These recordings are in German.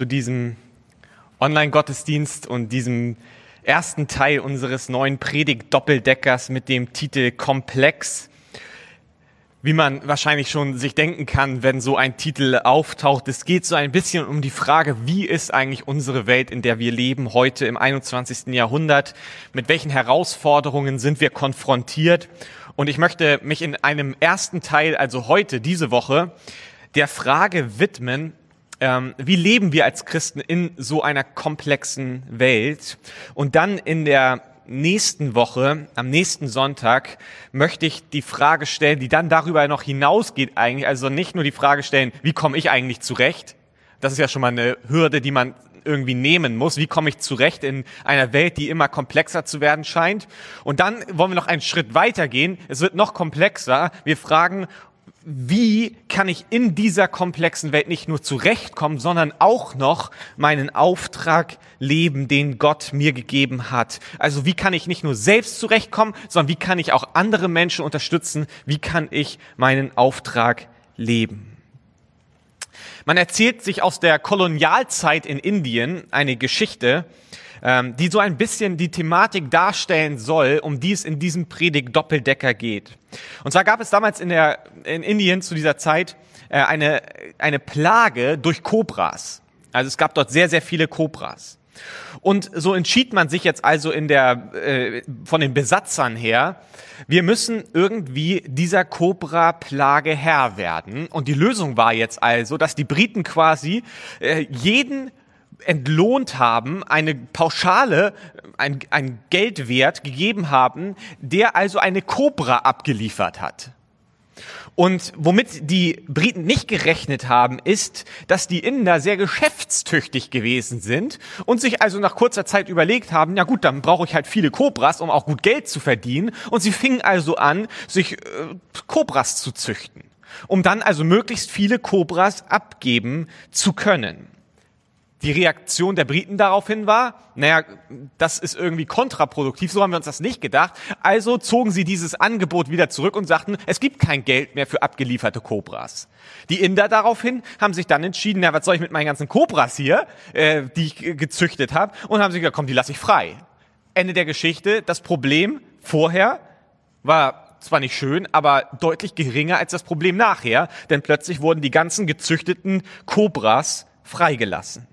zu diesem Online-Gottesdienst und diesem ersten Teil unseres neuen Predigt-Doppeldeckers mit dem Titel Komplex. Wie man wahrscheinlich schon sich denken kann, wenn so ein Titel auftaucht, es geht so ein bisschen um die Frage, wie ist eigentlich unsere Welt, in der wir leben, heute im 21. Jahrhundert? Mit welchen Herausforderungen sind wir konfrontiert? Und ich möchte mich in einem ersten Teil, also heute, diese Woche, der Frage widmen, ähm, wie leben wir als Christen in so einer komplexen Welt? Und dann in der nächsten Woche, am nächsten Sonntag, möchte ich die Frage stellen, die dann darüber noch hinausgeht eigentlich. Also nicht nur die Frage stellen, wie komme ich eigentlich zurecht? Das ist ja schon mal eine Hürde, die man irgendwie nehmen muss. Wie komme ich zurecht in einer Welt, die immer komplexer zu werden scheint? Und dann wollen wir noch einen Schritt weiter gehen. Es wird noch komplexer. Wir fragen, wie kann ich in dieser komplexen Welt nicht nur zurechtkommen, sondern auch noch meinen Auftrag leben, den Gott mir gegeben hat. Also wie kann ich nicht nur selbst zurechtkommen, sondern wie kann ich auch andere Menschen unterstützen? Wie kann ich meinen Auftrag leben? Man erzählt sich aus der Kolonialzeit in Indien eine Geschichte, die so ein bisschen die Thematik darstellen soll, um die es in diesem Predigt Doppeldecker geht. Und zwar gab es damals in, der, in Indien zu dieser Zeit äh, eine, eine Plage durch Kobras. Also es gab dort sehr, sehr viele Kobras. Und so entschied man sich jetzt also in der, äh, von den Besatzern her, wir müssen irgendwie dieser Cobra-Plage Herr werden. Und die Lösung war jetzt also, dass die Briten quasi äh, jeden entlohnt haben, eine Pauschale, ein, ein Geldwert gegeben haben, der also eine Cobra abgeliefert hat. Und womit die Briten nicht gerechnet haben, ist, dass die Inder sehr geschäftstüchtig gewesen sind und sich also nach kurzer Zeit überlegt haben, ja gut, dann brauche ich halt viele Cobras, um auch gut Geld zu verdienen. Und sie fingen also an, sich äh, zu züchten, um dann also möglichst viele Cobras abgeben zu können. Die Reaktion der Briten daraufhin war, naja, das ist irgendwie kontraproduktiv, so haben wir uns das nicht gedacht. Also zogen sie dieses Angebot wieder zurück und sagten, es gibt kein Geld mehr für abgelieferte Cobras. Die Inder daraufhin haben sich dann entschieden, na, was soll ich mit meinen ganzen Cobras hier, äh, die ich gezüchtet habe, und haben sich gesagt, komm, die lasse ich frei. Ende der Geschichte, das Problem vorher war zwar nicht schön, aber deutlich geringer als das Problem nachher, denn plötzlich wurden die ganzen gezüchteten Cobras freigelassen.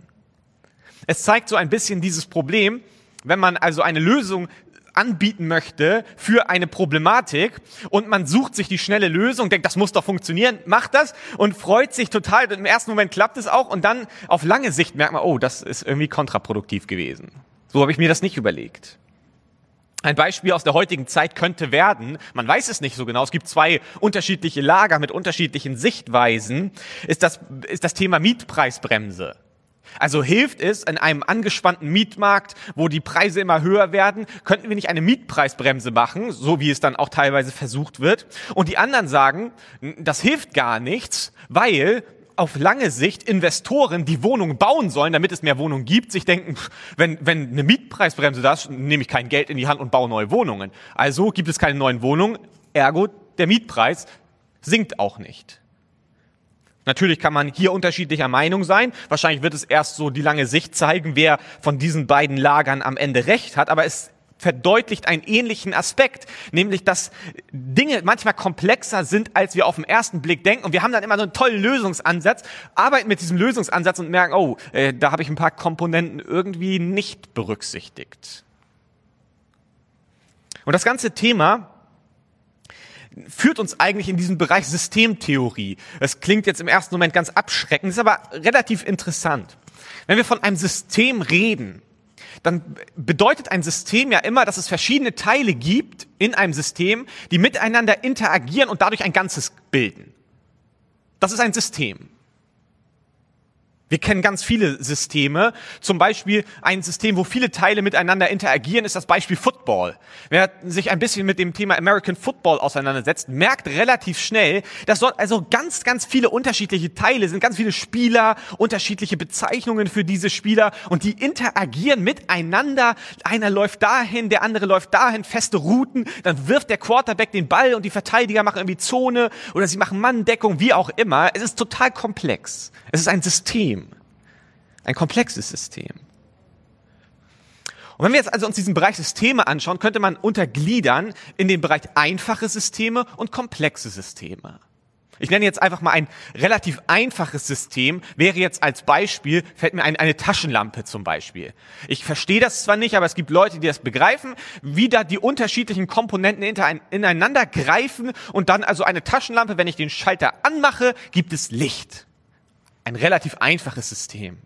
Es zeigt so ein bisschen dieses Problem, wenn man also eine Lösung anbieten möchte für eine Problematik und man sucht sich die schnelle Lösung, denkt, das muss doch funktionieren, macht das und freut sich total. Im ersten Moment klappt es auch und dann auf lange Sicht merkt man, oh, das ist irgendwie kontraproduktiv gewesen. So habe ich mir das nicht überlegt. Ein Beispiel aus der heutigen Zeit könnte werden, man weiß es nicht so genau, es gibt zwei unterschiedliche Lager mit unterschiedlichen Sichtweisen, ist das, ist das Thema Mietpreisbremse. Also hilft es in einem angespannten Mietmarkt, wo die Preise immer höher werden, könnten wir nicht eine Mietpreisbremse machen, so wie es dann auch teilweise versucht wird. Und die anderen sagen, das hilft gar nichts, weil auf lange Sicht Investoren, die Wohnungen bauen sollen, damit es mehr Wohnungen gibt, sich denken, wenn, wenn eine Mietpreisbremse da ist, nehme ich kein Geld in die Hand und baue neue Wohnungen. Also gibt es keine neuen Wohnungen, ergo der Mietpreis sinkt auch nicht. Natürlich kann man hier unterschiedlicher Meinung sein. Wahrscheinlich wird es erst so die lange Sicht zeigen, wer von diesen beiden Lagern am Ende recht hat. Aber es verdeutlicht einen ähnlichen Aspekt, nämlich dass Dinge manchmal komplexer sind, als wir auf den ersten Blick denken. Und wir haben dann immer so einen tollen Lösungsansatz, arbeiten mit diesem Lösungsansatz und merken, oh, äh, da habe ich ein paar Komponenten irgendwie nicht berücksichtigt. Und das ganze Thema führt uns eigentlich in diesen Bereich Systemtheorie. Das klingt jetzt im ersten Moment ganz abschreckend, ist aber relativ interessant. Wenn wir von einem System reden, dann bedeutet ein System ja immer, dass es verschiedene Teile gibt in einem System, die miteinander interagieren und dadurch ein Ganzes bilden. Das ist ein System. Wir kennen ganz viele Systeme. Zum Beispiel ein System, wo viele Teile miteinander interagieren, ist das Beispiel Football. Wer sich ein bisschen mit dem Thema American Football auseinandersetzt, merkt relativ schnell, dass dort also ganz, ganz viele unterschiedliche Teile sind, ganz viele Spieler, unterschiedliche Bezeichnungen für diese Spieler und die interagieren miteinander. Einer läuft dahin, der andere läuft dahin, feste Routen, dann wirft der Quarterback den Ball und die Verteidiger machen irgendwie Zone oder sie machen Manndeckung, wie auch immer. Es ist total komplex. Es ist ein System. Ein komplexes System. Und wenn wir jetzt also uns diesen Bereich Systeme anschauen, könnte man untergliedern in den Bereich einfache Systeme und komplexe Systeme. Ich nenne jetzt einfach mal ein relativ einfaches System, wäre jetzt als Beispiel, fällt mir ein, eine Taschenlampe zum Beispiel. Ich verstehe das zwar nicht, aber es gibt Leute, die das begreifen, wie da die unterschiedlichen Komponenten ineinander greifen und dann also eine Taschenlampe, wenn ich den Schalter anmache, gibt es Licht. Ein relativ einfaches System.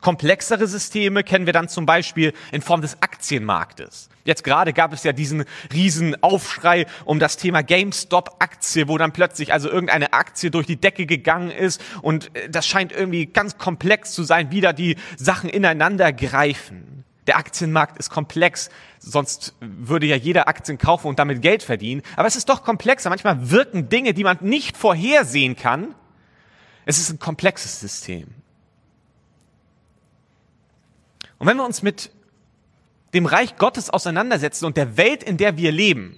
Komplexere Systeme kennen wir dann zum Beispiel in Form des Aktienmarktes. Jetzt gerade gab es ja diesen riesen Aufschrei um das Thema GameStop-Aktie, wo dann plötzlich also irgendeine Aktie durch die Decke gegangen ist und äh, das scheint irgendwie ganz komplex zu sein, wie da die Sachen ineinander greifen. Der Aktienmarkt ist komplex, sonst würde ja jeder Aktien kaufen und damit Geld verdienen. Aber es ist doch komplexer. Manchmal wirken Dinge, die man nicht vorhersehen kann. Es ist ein komplexes System. Und wenn wir uns mit dem Reich Gottes auseinandersetzen und der Welt, in der wir leben,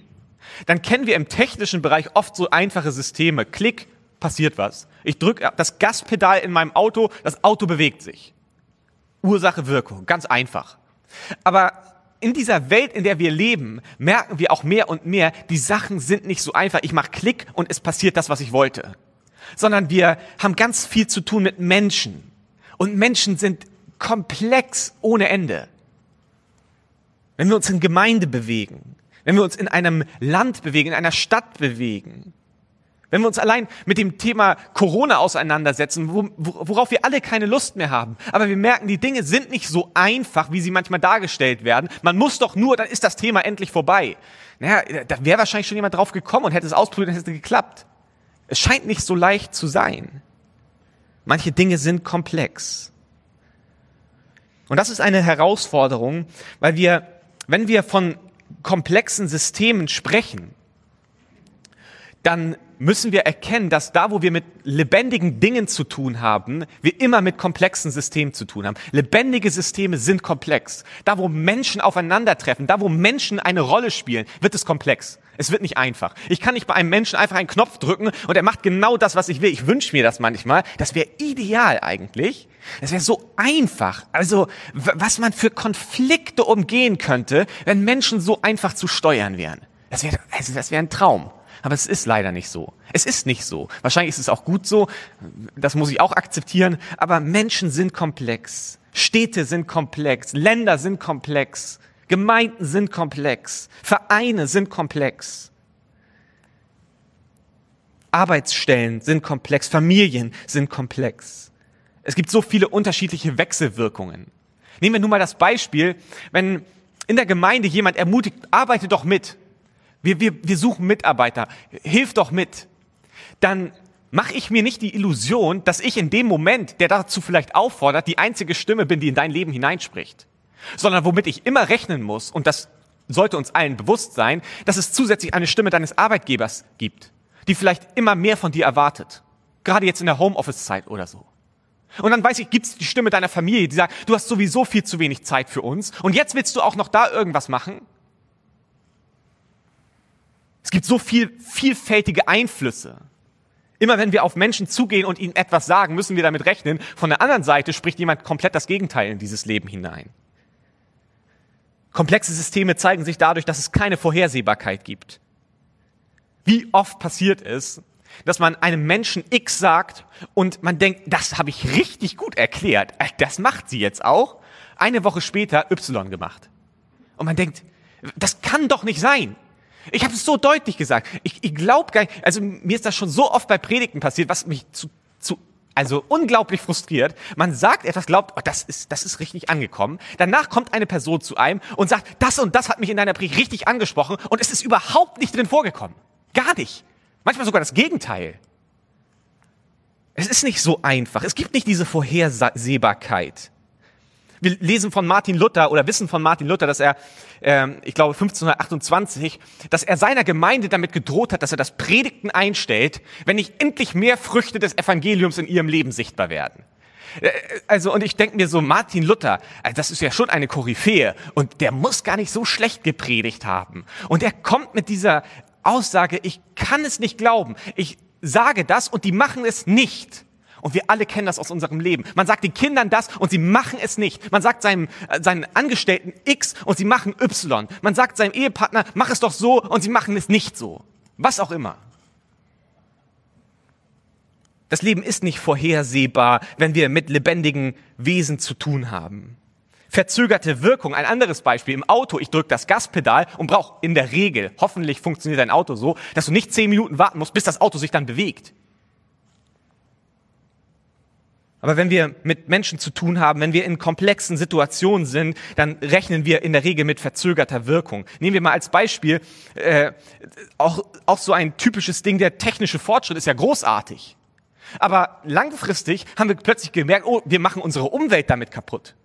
dann kennen wir im technischen Bereich oft so einfache Systeme. Klick, passiert was. Ich drücke das Gaspedal in meinem Auto, das Auto bewegt sich. Ursache, Wirkung, ganz einfach. Aber in dieser Welt, in der wir leben, merken wir auch mehr und mehr, die Sachen sind nicht so einfach. Ich mache Klick und es passiert das, was ich wollte. Sondern wir haben ganz viel zu tun mit Menschen. Und Menschen sind komplex ohne Ende. Wenn wir uns in Gemeinde bewegen, wenn wir uns in einem Land bewegen, in einer Stadt bewegen, wenn wir uns allein mit dem Thema Corona auseinandersetzen, worauf wir alle keine Lust mehr haben. Aber wir merken, die Dinge sind nicht so einfach, wie sie manchmal dargestellt werden. Man muss doch nur, dann ist das Thema endlich vorbei. Naja, da wäre wahrscheinlich schon jemand drauf gekommen und hätte es ausprobiert und hätte es geklappt. Es scheint nicht so leicht zu sein. Manche Dinge sind komplex. Und das ist eine Herausforderung, weil wir, wenn wir von komplexen Systemen sprechen, dann müssen wir erkennen, dass da, wo wir mit lebendigen Dingen zu tun haben, wir immer mit komplexen Systemen zu tun haben. Lebendige Systeme sind komplex. Da, wo Menschen aufeinandertreffen, da, wo Menschen eine Rolle spielen, wird es komplex. Es wird nicht einfach. Ich kann nicht bei einem Menschen einfach einen Knopf drücken und er macht genau das, was ich will. Ich wünsche mir das manchmal. Das wäre ideal eigentlich. Das wäre so einfach. Also, was man für Konflikte umgehen könnte, wenn Menschen so einfach zu steuern wären. Das wäre also das wäre ein Traum. Aber es ist leider nicht so. Es ist nicht so. Wahrscheinlich ist es auch gut so. Das muss ich auch akzeptieren. Aber Menschen sind komplex. Städte sind komplex. Länder sind komplex. Gemeinden sind komplex. Vereine sind komplex. Arbeitsstellen sind komplex. Familien sind komplex. Es gibt so viele unterschiedliche Wechselwirkungen. Nehmen wir nun mal das Beispiel, wenn in der Gemeinde jemand ermutigt, arbeite doch mit. Wir, wir, wir suchen Mitarbeiter. Hilf doch mit. Dann mache ich mir nicht die Illusion, dass ich in dem Moment, der dazu vielleicht auffordert, die einzige Stimme bin, die in dein Leben hineinspricht. Sondern womit ich immer rechnen muss, und das sollte uns allen bewusst sein, dass es zusätzlich eine Stimme deines Arbeitgebers gibt, die vielleicht immer mehr von dir erwartet. Gerade jetzt in der Homeoffice-Zeit oder so. Und dann weiß ich, gibt es die Stimme deiner Familie, die sagt, du hast sowieso viel zu wenig Zeit für uns und jetzt willst du auch noch da irgendwas machen? Es gibt so viel vielfältige Einflüsse. Immer wenn wir auf Menschen zugehen und ihnen etwas sagen, müssen wir damit rechnen. Von der anderen Seite spricht jemand komplett das Gegenteil in dieses Leben hinein. Komplexe Systeme zeigen sich dadurch, dass es keine Vorhersehbarkeit gibt. Wie oft passiert es, dass man einem Menschen X sagt und man denkt, das habe ich richtig gut erklärt. Äh, das macht sie jetzt auch. Eine Woche später Y gemacht. Und man denkt, das kann doch nicht sein. Ich habe es so deutlich gesagt. Ich, ich glaube gar nicht, also mir ist das schon so oft bei Predigten passiert, was mich zu, zu also unglaublich frustriert. Man sagt etwas, glaubt, oh, das ist, das ist richtig angekommen. Danach kommt eine Person zu einem und sagt, das und das hat mich in deiner Predigt richtig angesprochen und es ist überhaupt nicht drin vorgekommen. Gar nicht. Manchmal sogar das Gegenteil. Es ist nicht so einfach. Es gibt nicht diese Vorhersehbarkeit. Wir lesen von Martin Luther oder wissen von Martin Luther, dass er, ähm, ich glaube 1528, dass er seiner Gemeinde damit gedroht hat, dass er das Predigten einstellt, wenn nicht endlich mehr Früchte des Evangeliums in ihrem Leben sichtbar werden. Äh, also, und ich denke mir so, Martin Luther, also das ist ja schon eine Koryphäe und der muss gar nicht so schlecht gepredigt haben. Und er kommt mit dieser Aussage, ich kann es nicht glauben. Ich sage das und die machen es nicht. Und wir alle kennen das aus unserem Leben. Man sagt den Kindern das und sie machen es nicht. Man sagt seinem, äh, seinen Angestellten X und sie machen Y. Man sagt seinem Ehepartner, mach es doch so und sie machen es nicht so. Was auch immer. Das Leben ist nicht vorhersehbar, wenn wir mit lebendigen Wesen zu tun haben. Verzögerte Wirkung, ein anderes Beispiel. Im Auto, ich drücke das Gaspedal und brauche in der Regel, hoffentlich funktioniert dein Auto so, dass du nicht zehn Minuten warten musst, bis das Auto sich dann bewegt. Aber wenn wir mit Menschen zu tun haben, wenn wir in komplexen Situationen sind, dann rechnen wir in der Regel mit verzögerter Wirkung. Nehmen wir mal als Beispiel äh, auch, auch so ein typisches Ding, der technische Fortschritt ist ja großartig. Aber langfristig haben wir plötzlich gemerkt, oh, wir machen unsere Umwelt damit kaputt.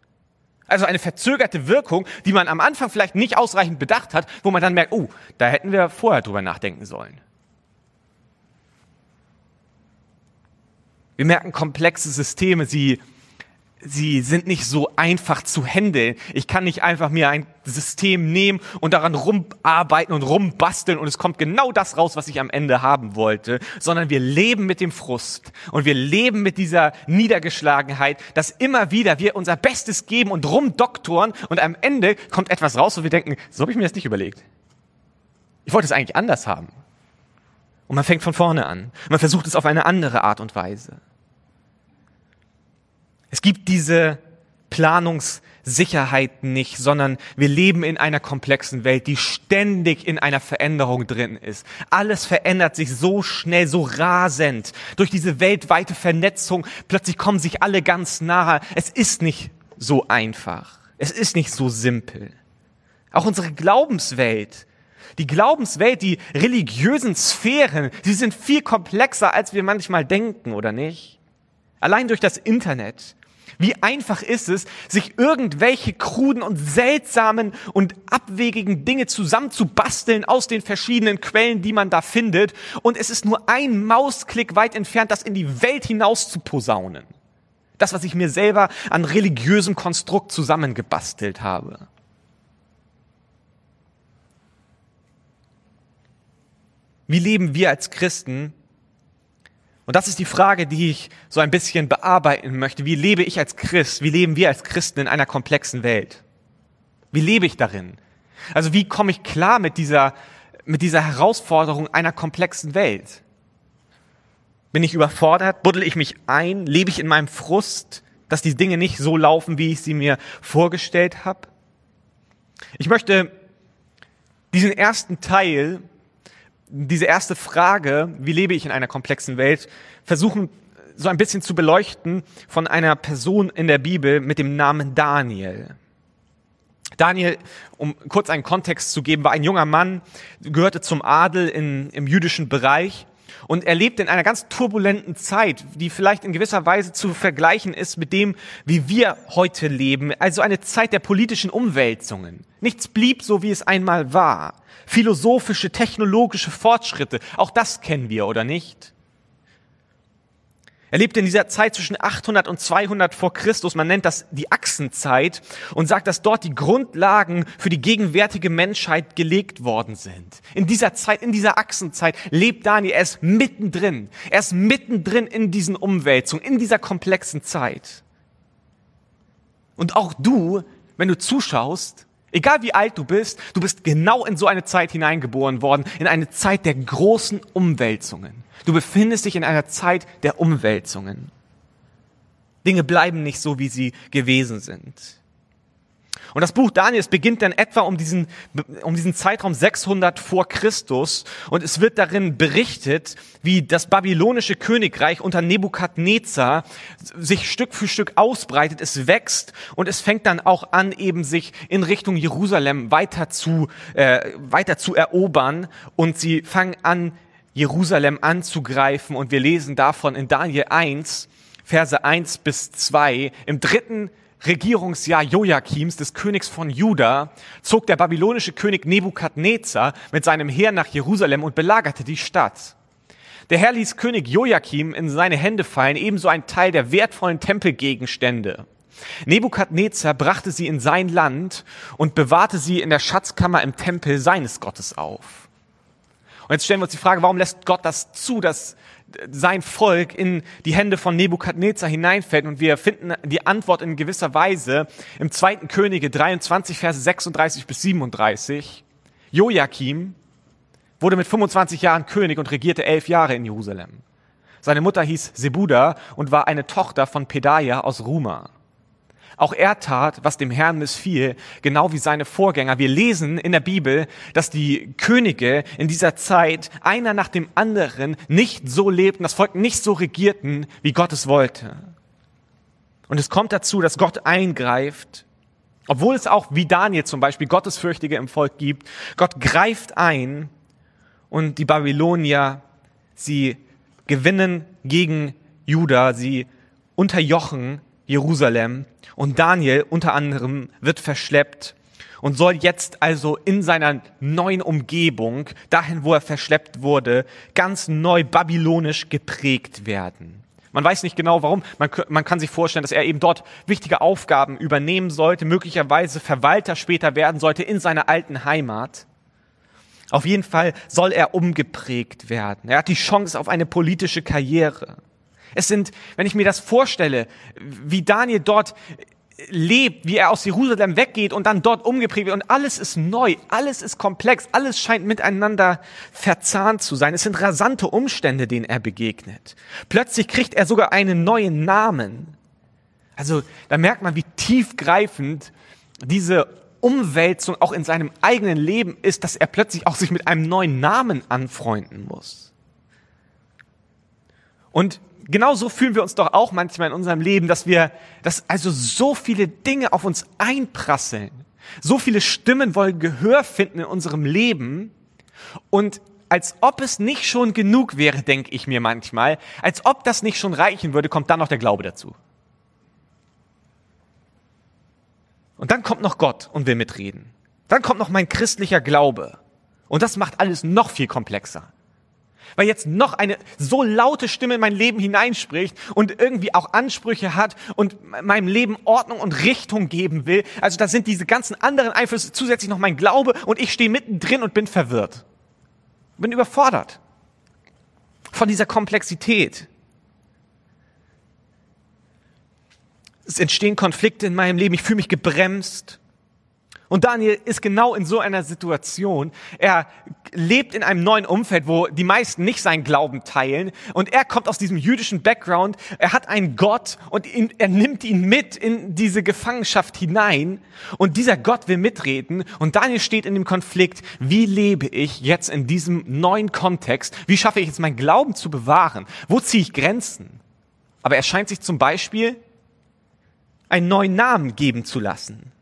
Also eine verzögerte Wirkung, die man am Anfang vielleicht nicht ausreichend bedacht hat, wo man dann merkt, oh, da hätten wir vorher drüber nachdenken sollen. Wir merken komplexe Systeme, sie, sie sind nicht so einfach zu handeln. Ich kann nicht einfach mir ein System nehmen und daran rumarbeiten und rumbasteln und es kommt genau das raus, was ich am Ende haben wollte, sondern wir leben mit dem Frust und wir leben mit dieser Niedergeschlagenheit, dass immer wieder wir unser Bestes geben und rumdoktoren und am Ende kommt etwas raus, wo wir denken, so habe ich mir das nicht überlegt. Ich wollte es eigentlich anders haben. Und man fängt von vorne an. Man versucht es auf eine andere Art und Weise. Es gibt diese Planungssicherheit nicht, sondern wir leben in einer komplexen Welt, die ständig in einer Veränderung drin ist. Alles verändert sich so schnell, so rasend. Durch diese weltweite Vernetzung plötzlich kommen sich alle ganz nahe. Es ist nicht so einfach. Es ist nicht so simpel. Auch unsere Glaubenswelt, die Glaubenswelt, die religiösen Sphären, sie sind viel komplexer, als wir manchmal denken, oder nicht? Allein durch das Internet wie einfach ist es, sich irgendwelche kruden und seltsamen und abwegigen Dinge zusammenzubasteln aus den verschiedenen Quellen, die man da findet. Und es ist nur ein Mausklick weit entfernt, das in die Welt hinaus zu posaunen. Das, was ich mir selber an religiösem Konstrukt zusammengebastelt habe. Wie leben wir als Christen und das ist die Frage, die ich so ein bisschen bearbeiten möchte. Wie lebe ich als Christ? Wie leben wir als Christen in einer komplexen Welt? Wie lebe ich darin? Also wie komme ich klar mit dieser, mit dieser Herausforderung einer komplexen Welt? Bin ich überfordert? Buddel ich mich ein? Lebe ich in meinem Frust, dass die Dinge nicht so laufen, wie ich sie mir vorgestellt habe? Ich möchte diesen ersten Teil diese erste Frage, wie lebe ich in einer komplexen Welt, versuchen so ein bisschen zu beleuchten von einer Person in der Bibel mit dem Namen Daniel. Daniel, um kurz einen Kontext zu geben, war ein junger Mann, gehörte zum Adel in, im jüdischen Bereich und er lebte in einer ganz turbulenten Zeit, die vielleicht in gewisser Weise zu vergleichen ist mit dem, wie wir heute leben. Also eine Zeit der politischen Umwälzungen. Nichts blieb so, wie es einmal war. Philosophische, technologische Fortschritte, auch das kennen wir, oder nicht? Er lebte in dieser Zeit zwischen 800 und 200 vor Christus. Man nennt das die Achsenzeit und sagt, dass dort die Grundlagen für die gegenwärtige Menschheit gelegt worden sind. In dieser Zeit, in dieser Achsenzeit lebt Daniel. Er ist mittendrin. Er ist mittendrin in diesen Umwälzungen, in dieser komplexen Zeit. Und auch du, wenn du zuschaust, Egal wie alt du bist, du bist genau in so eine Zeit hineingeboren worden, in eine Zeit der großen Umwälzungen. Du befindest dich in einer Zeit der Umwälzungen. Dinge bleiben nicht so, wie sie gewesen sind. Und das Buch Daniels beginnt dann etwa um diesen, um diesen Zeitraum 600 vor Christus. Und es wird darin berichtet, wie das babylonische Königreich unter Nebukadnezar sich Stück für Stück ausbreitet, es wächst. Und es fängt dann auch an, eben sich in Richtung Jerusalem weiter zu, äh, weiter zu erobern. Und sie fangen an, Jerusalem anzugreifen. Und wir lesen davon in Daniel 1, Verse 1 bis 2. Im dritten Regierungsjahr Joachims, des Königs von Juda, zog der babylonische König Nebukadnezar mit seinem Heer nach Jerusalem und belagerte die Stadt. Der Herr ließ König Joachim in seine Hände fallen, ebenso ein Teil der wertvollen Tempelgegenstände. Nebukadnezar brachte sie in sein Land und bewahrte sie in der Schatzkammer im Tempel seines Gottes auf. Und jetzt stellen wir uns die Frage, warum lässt Gott das zu, dass sein Volk in die Hände von Nebukadnezar hineinfällt. Und wir finden die Antwort in gewisser Weise im zweiten Könige 23, Verse 36 bis 37. Joachim wurde mit 25 Jahren König und regierte elf Jahre in Jerusalem. Seine Mutter hieß Sebuda und war eine Tochter von Pedaia aus Ruma. Auch er tat, was dem Herrn missfiel, genau wie seine Vorgänger. Wir lesen in der Bibel, dass die Könige in dieser Zeit einer nach dem anderen nicht so lebten, das Volk nicht so regierten, wie Gott es wollte. Und es kommt dazu, dass Gott eingreift, obwohl es auch wie Daniel zum Beispiel Gottesfürchtige im Volk gibt. Gott greift ein und die Babylonier, sie gewinnen gegen Juda, sie unterjochen Jerusalem und Daniel unter anderem wird verschleppt und soll jetzt also in seiner neuen Umgebung, dahin wo er verschleppt wurde, ganz neu babylonisch geprägt werden. Man weiß nicht genau warum. Man, man, kann sich vorstellen, dass er eben dort wichtige Aufgaben übernehmen sollte, möglicherweise Verwalter später werden sollte in seiner alten Heimat. Auf jeden Fall soll er umgeprägt werden. Er hat die Chance auf eine politische Karriere. Es sind, wenn ich mir das vorstelle, wie Daniel dort lebt, wie er aus Jerusalem weggeht und dann dort umgeprägt wird und alles ist neu, alles ist komplex, alles scheint miteinander verzahnt zu sein. Es sind rasante Umstände, denen er begegnet. Plötzlich kriegt er sogar einen neuen Namen. Also da merkt man, wie tiefgreifend diese Umwälzung auch in seinem eigenen Leben ist, dass er plötzlich auch sich mit einem neuen Namen anfreunden muss. Und genauso fühlen wir uns doch auch manchmal in unserem Leben, dass wir, dass also so viele Dinge auf uns einprasseln. So viele Stimmen wollen Gehör finden in unserem Leben. Und als ob es nicht schon genug wäre, denke ich mir manchmal, als ob das nicht schon reichen würde, kommt dann noch der Glaube dazu. Und dann kommt noch Gott und will mitreden. Dann kommt noch mein christlicher Glaube. Und das macht alles noch viel komplexer. Weil jetzt noch eine so laute Stimme in mein Leben hineinspricht und irgendwie auch Ansprüche hat und meinem Leben Ordnung und Richtung geben will. Also da sind diese ganzen anderen Einflüsse zusätzlich noch mein Glaube und ich stehe mittendrin und bin verwirrt. Bin überfordert von dieser Komplexität. Es entstehen Konflikte in meinem Leben. Ich fühle mich gebremst. Und Daniel ist genau in so einer Situation. Er lebt in einem neuen Umfeld, wo die meisten nicht seinen Glauben teilen. Und er kommt aus diesem jüdischen Background. Er hat einen Gott und ihn, er nimmt ihn mit in diese Gefangenschaft hinein. Und dieser Gott will mitreden. Und Daniel steht in dem Konflikt. Wie lebe ich jetzt in diesem neuen Kontext? Wie schaffe ich jetzt meinen Glauben zu bewahren? Wo ziehe ich Grenzen? Aber er scheint sich zum Beispiel einen neuen Namen geben zu lassen.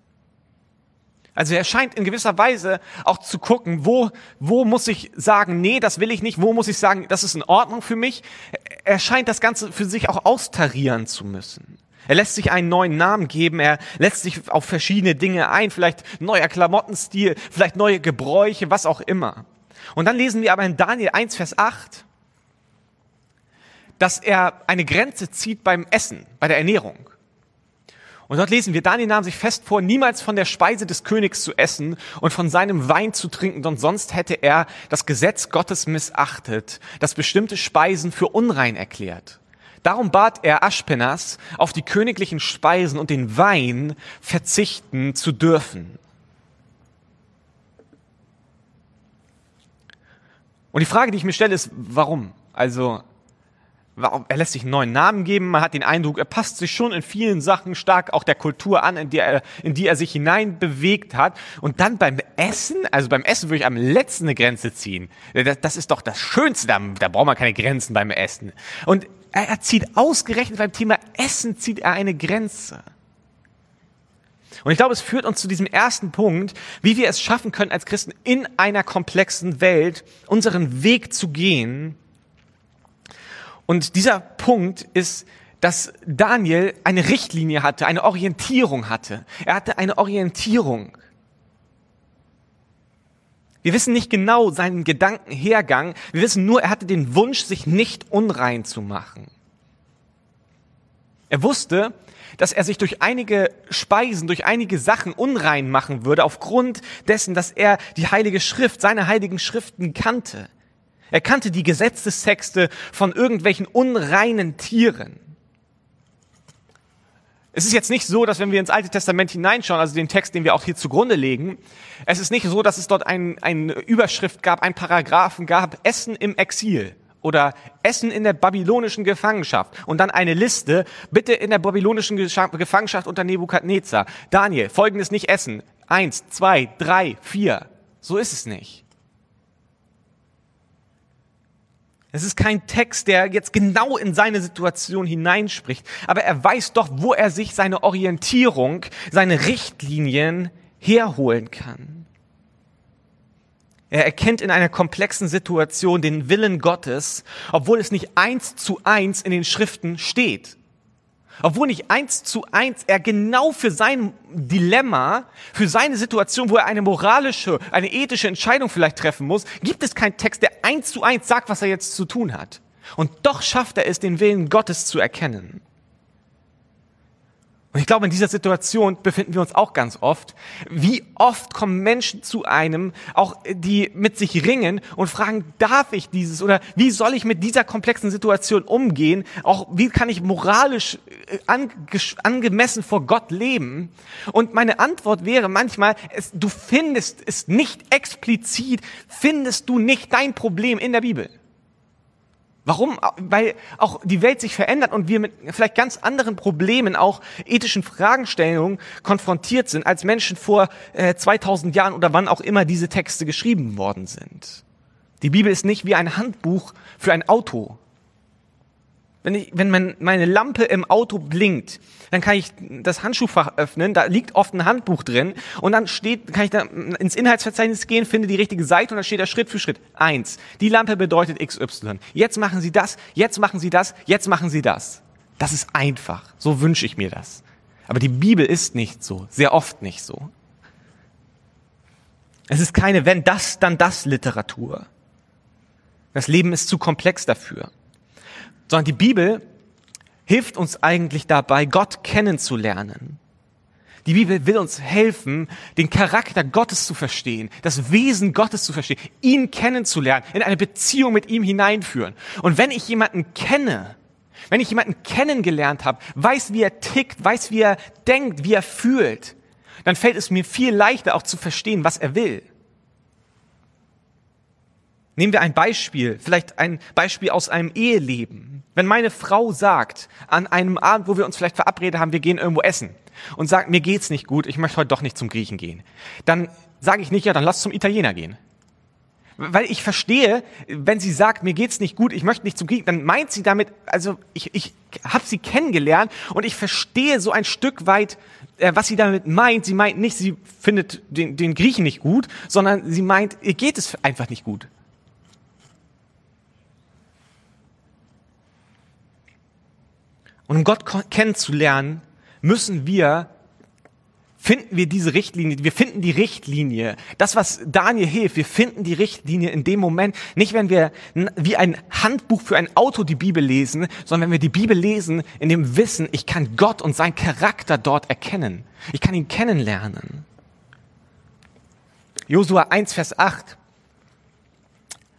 Also er scheint in gewisser Weise auch zu gucken, wo, wo muss ich sagen, nee, das will ich nicht, wo muss ich sagen, das ist in Ordnung für mich. Er scheint das Ganze für sich auch austarieren zu müssen. Er lässt sich einen neuen Namen geben, er lässt sich auf verschiedene Dinge ein, vielleicht neuer Klamottenstil, vielleicht neue Gebräuche, was auch immer. Und dann lesen wir aber in Daniel 1, Vers 8, dass er eine Grenze zieht beim Essen, bei der Ernährung. Und dort lesen wir, Daniel nahm sich fest vor, niemals von der Speise des Königs zu essen und von seinem Wein zu trinken, denn sonst hätte er das Gesetz Gottes missachtet, das bestimmte Speisen für unrein erklärt. Darum bat er Aschpenas, auf die königlichen Speisen und den Wein verzichten zu dürfen. Und die Frage, die ich mir stelle, ist, warum? Also, er lässt sich einen neuen Namen geben, man hat den Eindruck, er passt sich schon in vielen Sachen stark auch der Kultur an, in die er, in die er sich hinein bewegt hat. Und dann beim Essen, also beim Essen würde ich am letzten eine Grenze ziehen. Das, das ist doch das Schönste, da, da braucht man keine Grenzen beim Essen. Und er, er zieht ausgerechnet beim Thema Essen zieht er eine Grenze. Und ich glaube, es führt uns zu diesem ersten Punkt, wie wir es schaffen können, als Christen in einer komplexen Welt unseren Weg zu gehen, und dieser Punkt ist, dass Daniel eine Richtlinie hatte, eine Orientierung hatte. Er hatte eine Orientierung. Wir wissen nicht genau seinen Gedankenhergang. Wir wissen nur, er hatte den Wunsch, sich nicht unrein zu machen. Er wusste, dass er sich durch einige Speisen, durch einige Sachen unrein machen würde, aufgrund dessen, dass er die Heilige Schrift, seine heiligen Schriften kannte. Er kannte die Gesetzestexte von irgendwelchen unreinen Tieren. Es ist jetzt nicht so, dass wenn wir ins Alte Testament hineinschauen, also den Text, den wir auch hier zugrunde legen, es ist nicht so, dass es dort ein, eine Überschrift gab, ein Paragraphen gab, Essen im Exil oder Essen in der babylonischen Gefangenschaft und dann eine Liste, bitte in der babylonischen Gefangenschaft unter Nebukadnezar. Daniel, folgendes nicht essen. Eins, zwei, drei, vier. So ist es nicht. Es ist kein Text, der jetzt genau in seine Situation hineinspricht, aber er weiß doch, wo er sich seine Orientierung, seine Richtlinien herholen kann. Er erkennt in einer komplexen Situation den Willen Gottes, obwohl es nicht eins zu eins in den Schriften steht. Obwohl nicht eins zu eins er genau für sein Dilemma, für seine Situation, wo er eine moralische, eine ethische Entscheidung vielleicht treffen muss, gibt es keinen Text, der eins zu eins sagt, was er jetzt zu tun hat. Und doch schafft er es, den Willen Gottes zu erkennen. Und ich glaube, in dieser Situation befinden wir uns auch ganz oft. Wie oft kommen Menschen zu einem, auch die mit sich ringen und fragen, darf ich dieses oder wie soll ich mit dieser komplexen Situation umgehen? Auch wie kann ich moralisch äh, angemessen vor Gott leben? Und meine Antwort wäre manchmal, es, du findest es nicht explizit, findest du nicht dein Problem in der Bibel. Warum? Weil auch die Welt sich verändert und wir mit vielleicht ganz anderen Problemen, auch ethischen Fragestellungen konfrontiert sind, als Menschen vor äh, 2000 Jahren oder wann auch immer diese Texte geschrieben worden sind. Die Bibel ist nicht wie ein Handbuch für ein Auto. Wenn, ich, wenn mein, meine Lampe im Auto blinkt, dann kann ich das Handschuhfach öffnen, da liegt oft ein Handbuch drin und dann steht, kann ich da ins Inhaltsverzeichnis gehen, finde die richtige Seite und dann steht da Schritt für Schritt. Eins, die Lampe bedeutet XY. Jetzt machen Sie das, jetzt machen Sie das, jetzt machen Sie das. Das ist einfach. So wünsche ich mir das. Aber die Bibel ist nicht so, sehr oft nicht so. Es ist keine wenn das, dann das Literatur. Das Leben ist zu komplex dafür sondern die Bibel hilft uns eigentlich dabei, Gott kennenzulernen. Die Bibel will uns helfen, den Charakter Gottes zu verstehen, das Wesen Gottes zu verstehen, ihn kennenzulernen, in eine Beziehung mit ihm hineinführen. Und wenn ich jemanden kenne, wenn ich jemanden kennengelernt habe, weiß, wie er tickt, weiß, wie er denkt, wie er fühlt, dann fällt es mir viel leichter auch zu verstehen, was er will. Nehmen wir ein Beispiel, vielleicht ein Beispiel aus einem Eheleben. Wenn meine Frau sagt, an einem Abend, wo wir uns vielleicht verabredet haben, wir gehen irgendwo essen und sagt, mir geht's nicht gut, ich möchte heute doch nicht zum Griechen gehen, dann sage ich nicht, ja, dann lass zum Italiener gehen. Weil ich verstehe, wenn sie sagt, mir geht's nicht gut, ich möchte nicht zum Griechen, dann meint sie damit, also ich, ich habe sie kennengelernt und ich verstehe so ein Stück weit, äh, was sie damit meint. Sie meint nicht, sie findet den, den Griechen nicht gut, sondern sie meint, ihr geht es einfach nicht gut. Und um Gott kennenzulernen, müssen wir finden wir diese Richtlinie, wir finden die Richtlinie. Das, was Daniel hilft, wir finden die Richtlinie in dem Moment, nicht wenn wir wie ein Handbuch für ein Auto die Bibel lesen, sondern wenn wir die Bibel lesen in dem Wissen, ich kann Gott und seinen Charakter dort erkennen. Ich kann ihn kennenlernen. Josua 1, Vers 8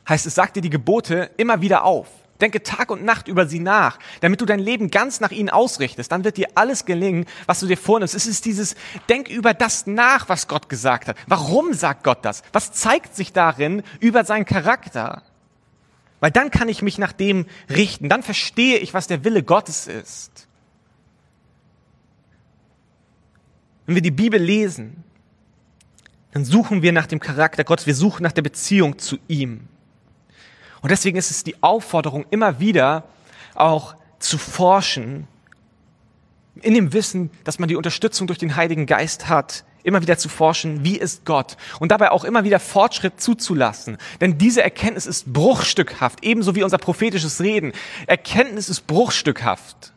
heißt, es sagt dir die Gebote immer wieder auf. Denke Tag und Nacht über sie nach, damit du dein Leben ganz nach ihnen ausrichtest. Dann wird dir alles gelingen, was du dir vornimmst. Es ist dieses, denk über das nach, was Gott gesagt hat. Warum sagt Gott das? Was zeigt sich darin über seinen Charakter? Weil dann kann ich mich nach dem richten. Dann verstehe ich, was der Wille Gottes ist. Wenn wir die Bibel lesen, dann suchen wir nach dem Charakter Gottes. Wir suchen nach der Beziehung zu ihm. Und deswegen ist es die Aufforderung, immer wieder auch zu forschen, in dem Wissen, dass man die Unterstützung durch den Heiligen Geist hat, immer wieder zu forschen, wie ist Gott und dabei auch immer wieder Fortschritt zuzulassen. Denn diese Erkenntnis ist bruchstückhaft, ebenso wie unser prophetisches Reden. Erkenntnis ist bruchstückhaft.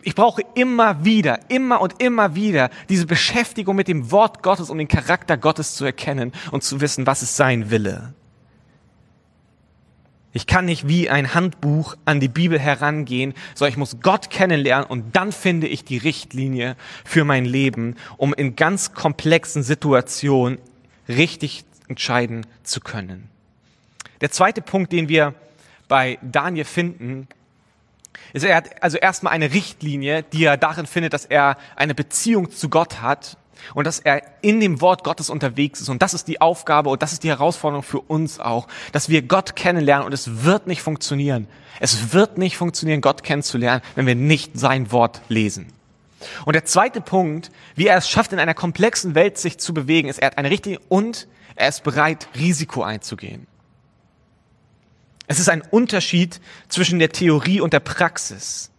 Ich brauche immer wieder, immer und immer wieder diese Beschäftigung mit dem Wort Gottes, um den Charakter Gottes zu erkennen und zu wissen, was ist sein Wille. Ich kann nicht wie ein Handbuch an die Bibel herangehen, sondern ich muss Gott kennenlernen und dann finde ich die Richtlinie für mein Leben, um in ganz komplexen Situationen richtig entscheiden zu können. Der zweite Punkt, den wir bei Daniel finden, ist, er hat also erstmal eine Richtlinie, die er darin findet, dass er eine Beziehung zu Gott hat und dass er in dem Wort Gottes unterwegs ist. Und das ist die Aufgabe und das ist die Herausforderung für uns auch, dass wir Gott kennenlernen und es wird nicht funktionieren. Es wird nicht funktionieren, Gott kennenzulernen, wenn wir nicht sein Wort lesen. Und der zweite Punkt, wie er es schafft, in einer komplexen Welt sich zu bewegen, ist, er hat eine Richtlinie und er ist bereit, Risiko einzugehen. Es ist ein Unterschied zwischen der Theorie und der Praxis.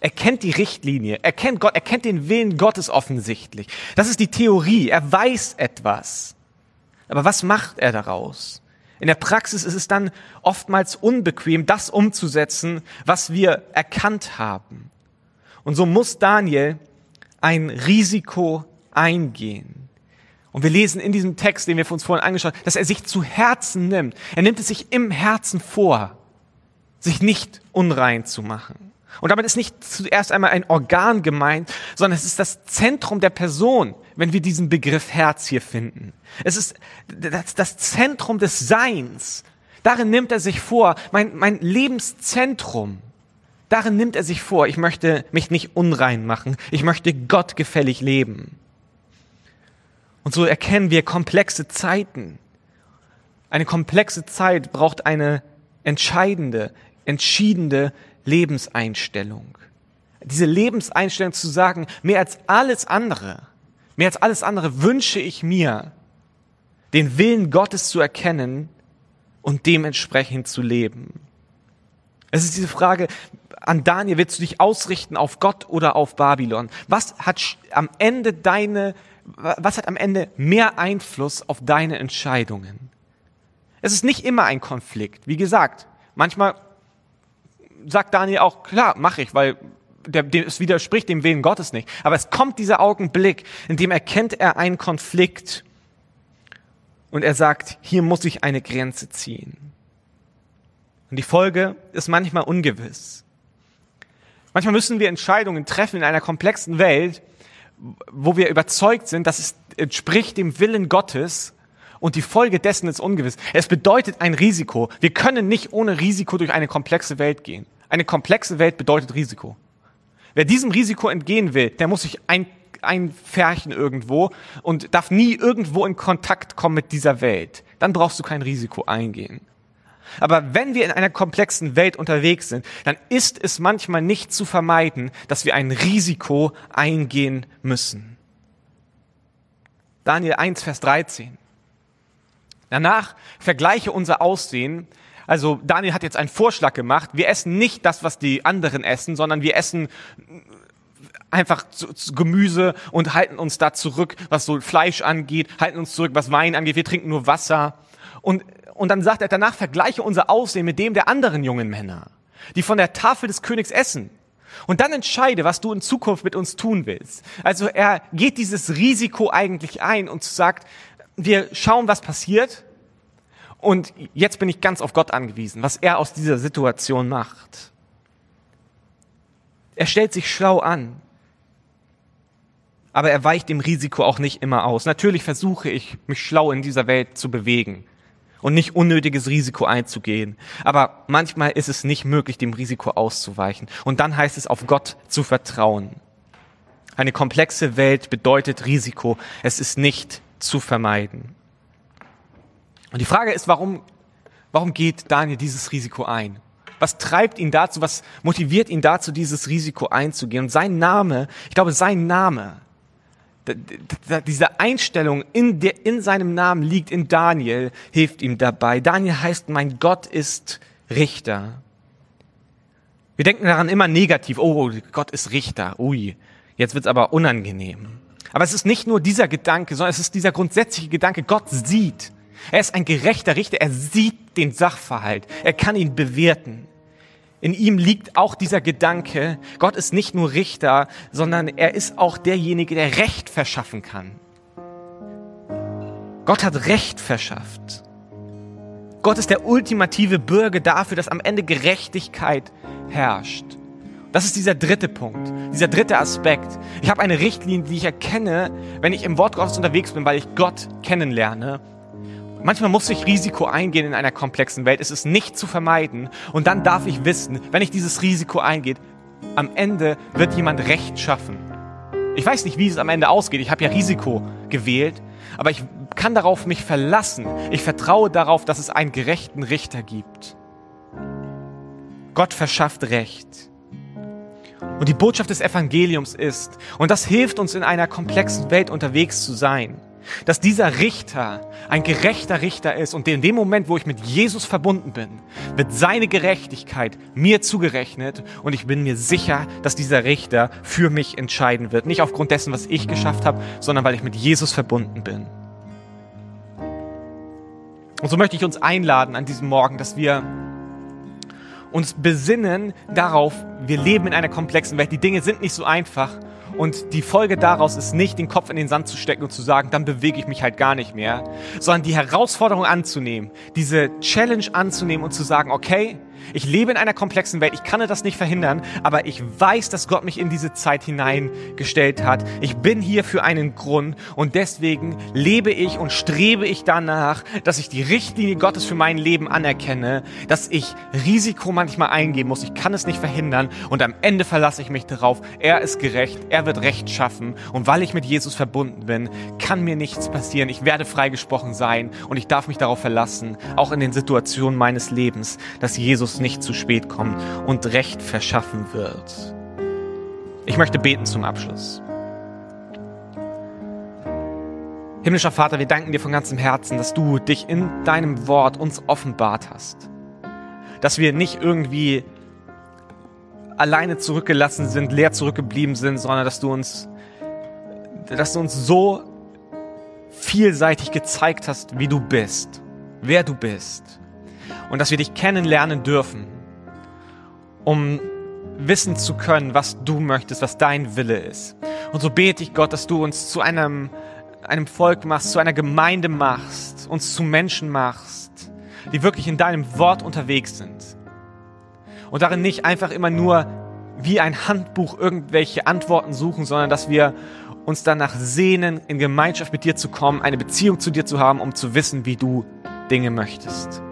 Er kennt die Richtlinie, er kennt Gott, er kennt den Willen Gottes offensichtlich. Das ist die Theorie, er weiß etwas. Aber was macht er daraus? In der Praxis ist es dann oftmals unbequem, das umzusetzen, was wir erkannt haben. Und so muss Daniel ein Risiko eingehen. Und wir lesen in diesem Text, den wir uns vorhin angeschaut haben, dass er sich zu Herzen nimmt. Er nimmt es sich im Herzen vor, sich nicht unrein zu machen. Und damit ist nicht zuerst einmal ein Organ gemeint, sondern es ist das Zentrum der Person, wenn wir diesen Begriff Herz hier finden. Es ist das, Zentrum des Seins. Darin nimmt er sich vor, mein, mein Lebenszentrum. Darin nimmt er sich vor, ich möchte mich nicht unrein machen, ich möchte Gott gefällig leben. Und so erkennen wir komplexe Zeiten. Eine komplexe Zeit braucht eine entscheidende, entschiedene Lebenseinstellung. Diese Lebenseinstellung zu sagen, mehr als alles andere, mehr als alles andere wünsche ich mir, den Willen Gottes zu erkennen und dementsprechend zu leben. Es ist diese Frage an Daniel, willst du dich ausrichten auf Gott oder auf Babylon? Was hat am Ende deine, was hat am Ende mehr Einfluss auf deine Entscheidungen? Es ist nicht immer ein Konflikt. Wie gesagt, manchmal sagt Daniel auch, klar, mache ich, weil der, der, es widerspricht dem Willen Gottes nicht. Aber es kommt dieser Augenblick, in dem erkennt er einen Konflikt und er sagt, hier muss ich eine Grenze ziehen. Und die Folge ist manchmal ungewiss. Manchmal müssen wir Entscheidungen treffen in einer komplexen Welt, wo wir überzeugt sind, dass es entspricht dem Willen Gottes und die Folge dessen ist ungewiss. Es bedeutet ein Risiko. Wir können nicht ohne Risiko durch eine komplexe Welt gehen. Eine komplexe Welt bedeutet Risiko. Wer diesem Risiko entgehen will, der muss sich ein, einfärchen irgendwo und darf nie irgendwo in Kontakt kommen mit dieser Welt. Dann brauchst du kein Risiko eingehen. Aber wenn wir in einer komplexen Welt unterwegs sind, dann ist es manchmal nicht zu vermeiden, dass wir ein Risiko eingehen müssen. Daniel 1, Vers 13. Danach vergleiche unser Aussehen. Also Daniel hat jetzt einen Vorschlag gemacht. Wir essen nicht das, was die anderen essen, sondern wir essen einfach Gemüse und halten uns da zurück, was so Fleisch angeht, halten uns zurück, was Wein angeht. Wir trinken nur Wasser. Und, und dann sagt er danach, vergleiche unser Aussehen mit dem der anderen jungen Männer, die von der Tafel des Königs essen. Und dann entscheide, was du in Zukunft mit uns tun willst. Also er geht dieses Risiko eigentlich ein und sagt, wir schauen, was passiert. Und jetzt bin ich ganz auf Gott angewiesen, was er aus dieser Situation macht. Er stellt sich schlau an, aber er weicht dem Risiko auch nicht immer aus. Natürlich versuche ich, mich schlau in dieser Welt zu bewegen und nicht unnötiges Risiko einzugehen. Aber manchmal ist es nicht möglich, dem Risiko auszuweichen. Und dann heißt es, auf Gott zu vertrauen. Eine komplexe Welt bedeutet Risiko. Es ist nicht zu vermeiden. Und die Frage ist, warum, warum geht Daniel dieses Risiko ein? Was treibt ihn dazu, was motiviert ihn dazu, dieses Risiko einzugehen? Und sein Name, ich glaube, sein Name, diese Einstellung in, der, in seinem Namen liegt in Daniel, hilft ihm dabei. Daniel heißt, mein Gott ist Richter. Wir denken daran immer negativ, oh, Gott ist Richter, ui, jetzt wird's aber unangenehm. Aber es ist nicht nur dieser Gedanke, sondern es ist dieser grundsätzliche Gedanke, Gott sieht. Er ist ein gerechter Richter, er sieht den Sachverhalt, er kann ihn bewerten. In ihm liegt auch dieser Gedanke, Gott ist nicht nur Richter, sondern er ist auch derjenige, der Recht verschaffen kann. Gott hat Recht verschafft. Gott ist der ultimative Bürger dafür, dass am Ende Gerechtigkeit herrscht. Das ist dieser dritte Punkt, dieser dritte Aspekt. Ich habe eine Richtlinie, die ich erkenne, wenn ich im Wort Gottes unterwegs bin, weil ich Gott kennenlerne. Manchmal muss ich Risiko eingehen in einer komplexen Welt. Es ist nicht zu vermeiden. Und dann darf ich wissen, wenn ich dieses Risiko eingehe, am Ende wird jemand Recht schaffen. Ich weiß nicht, wie es am Ende ausgeht. Ich habe ja Risiko gewählt, aber ich kann darauf mich verlassen. Ich vertraue darauf, dass es einen gerechten Richter gibt. Gott verschafft Recht. Und die Botschaft des Evangeliums ist, und das hilft uns in einer komplexen Welt unterwegs zu sein, dass dieser Richter ein gerechter Richter ist und in dem Moment, wo ich mit Jesus verbunden bin, wird seine Gerechtigkeit mir zugerechnet und ich bin mir sicher, dass dieser Richter für mich entscheiden wird. Nicht aufgrund dessen, was ich geschafft habe, sondern weil ich mit Jesus verbunden bin. Und so möchte ich uns einladen an diesem Morgen, dass wir uns besinnen darauf, wir leben in einer komplexen Welt. Die Dinge sind nicht so einfach und die Folge daraus ist nicht, den Kopf in den Sand zu stecken und zu sagen, dann bewege ich mich halt gar nicht mehr, sondern die Herausforderung anzunehmen, diese Challenge anzunehmen und zu sagen, okay, ich lebe in einer komplexen Welt, ich kann das nicht verhindern, aber ich weiß, dass Gott mich in diese Zeit hineingestellt hat. Ich bin hier für einen Grund und deswegen lebe ich und strebe ich danach, dass ich die Richtlinie Gottes für mein Leben anerkenne, dass ich Risiko manchmal eingehen muss. Ich kann es nicht verhindern und am Ende verlasse ich mich darauf. Er ist gerecht, er wird Recht schaffen und weil ich mit Jesus verbunden bin, kann mir nichts passieren. Ich werde freigesprochen sein und ich darf mich darauf verlassen, auch in den Situationen meines Lebens, dass Jesus nicht zu spät kommt und Recht verschaffen wird. Ich möchte beten zum Abschluss. Himmlischer Vater, wir danken dir von ganzem Herzen, dass du dich in deinem Wort uns offenbart hast. Dass wir nicht irgendwie alleine zurückgelassen sind, leer zurückgeblieben sind, sondern dass du uns, dass du uns so vielseitig gezeigt hast, wie du bist, wer du bist und dass wir dich kennenlernen dürfen, um wissen zu können, was du möchtest, was dein Wille ist. Und so bete ich Gott, dass du uns zu einem, einem Volk machst, zu einer Gemeinde machst, uns zu Menschen machst, die wirklich in deinem Wort unterwegs sind. Und darin nicht einfach immer nur wie ein Handbuch irgendwelche Antworten suchen, sondern dass wir uns danach sehnen, in Gemeinschaft mit dir zu kommen, eine Beziehung zu dir zu haben, um zu wissen, wie du Dinge möchtest.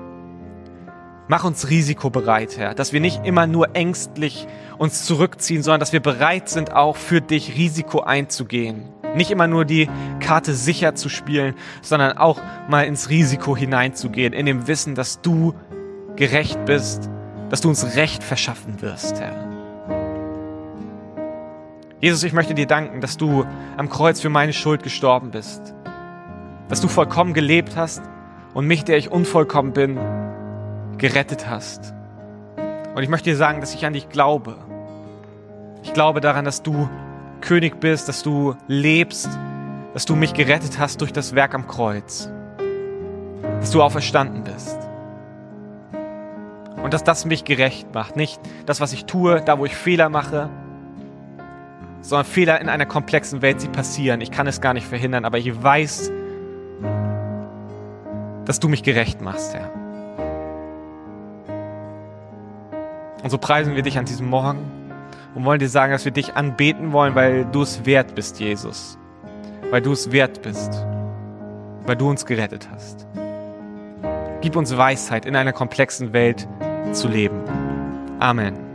Mach uns risikobereit, Herr, dass wir nicht immer nur ängstlich uns zurückziehen, sondern dass wir bereit sind, auch für dich Risiko einzugehen. Nicht immer nur die Karte sicher zu spielen, sondern auch mal ins Risiko hineinzugehen, in dem Wissen, dass du gerecht bist, dass du uns Recht verschaffen wirst, Herr. Jesus, ich möchte dir danken, dass du am Kreuz für meine Schuld gestorben bist, dass du vollkommen gelebt hast und mich, der ich unvollkommen bin, gerettet hast. Und ich möchte dir sagen, dass ich an dich glaube. Ich glaube daran, dass du König bist, dass du lebst, dass du mich gerettet hast durch das Werk am Kreuz. Dass du auferstanden bist. Und dass das mich gerecht macht. Nicht das, was ich tue, da wo ich Fehler mache, sondern Fehler in einer komplexen Welt, sie passieren. Ich kann es gar nicht verhindern, aber ich weiß, dass du mich gerecht machst, Herr. Und so preisen wir dich an diesem Morgen und wollen dir sagen, dass wir dich anbeten wollen, weil du es wert bist, Jesus. Weil du es wert bist. Weil du uns gerettet hast. Gib uns Weisheit, in einer komplexen Welt zu leben. Amen.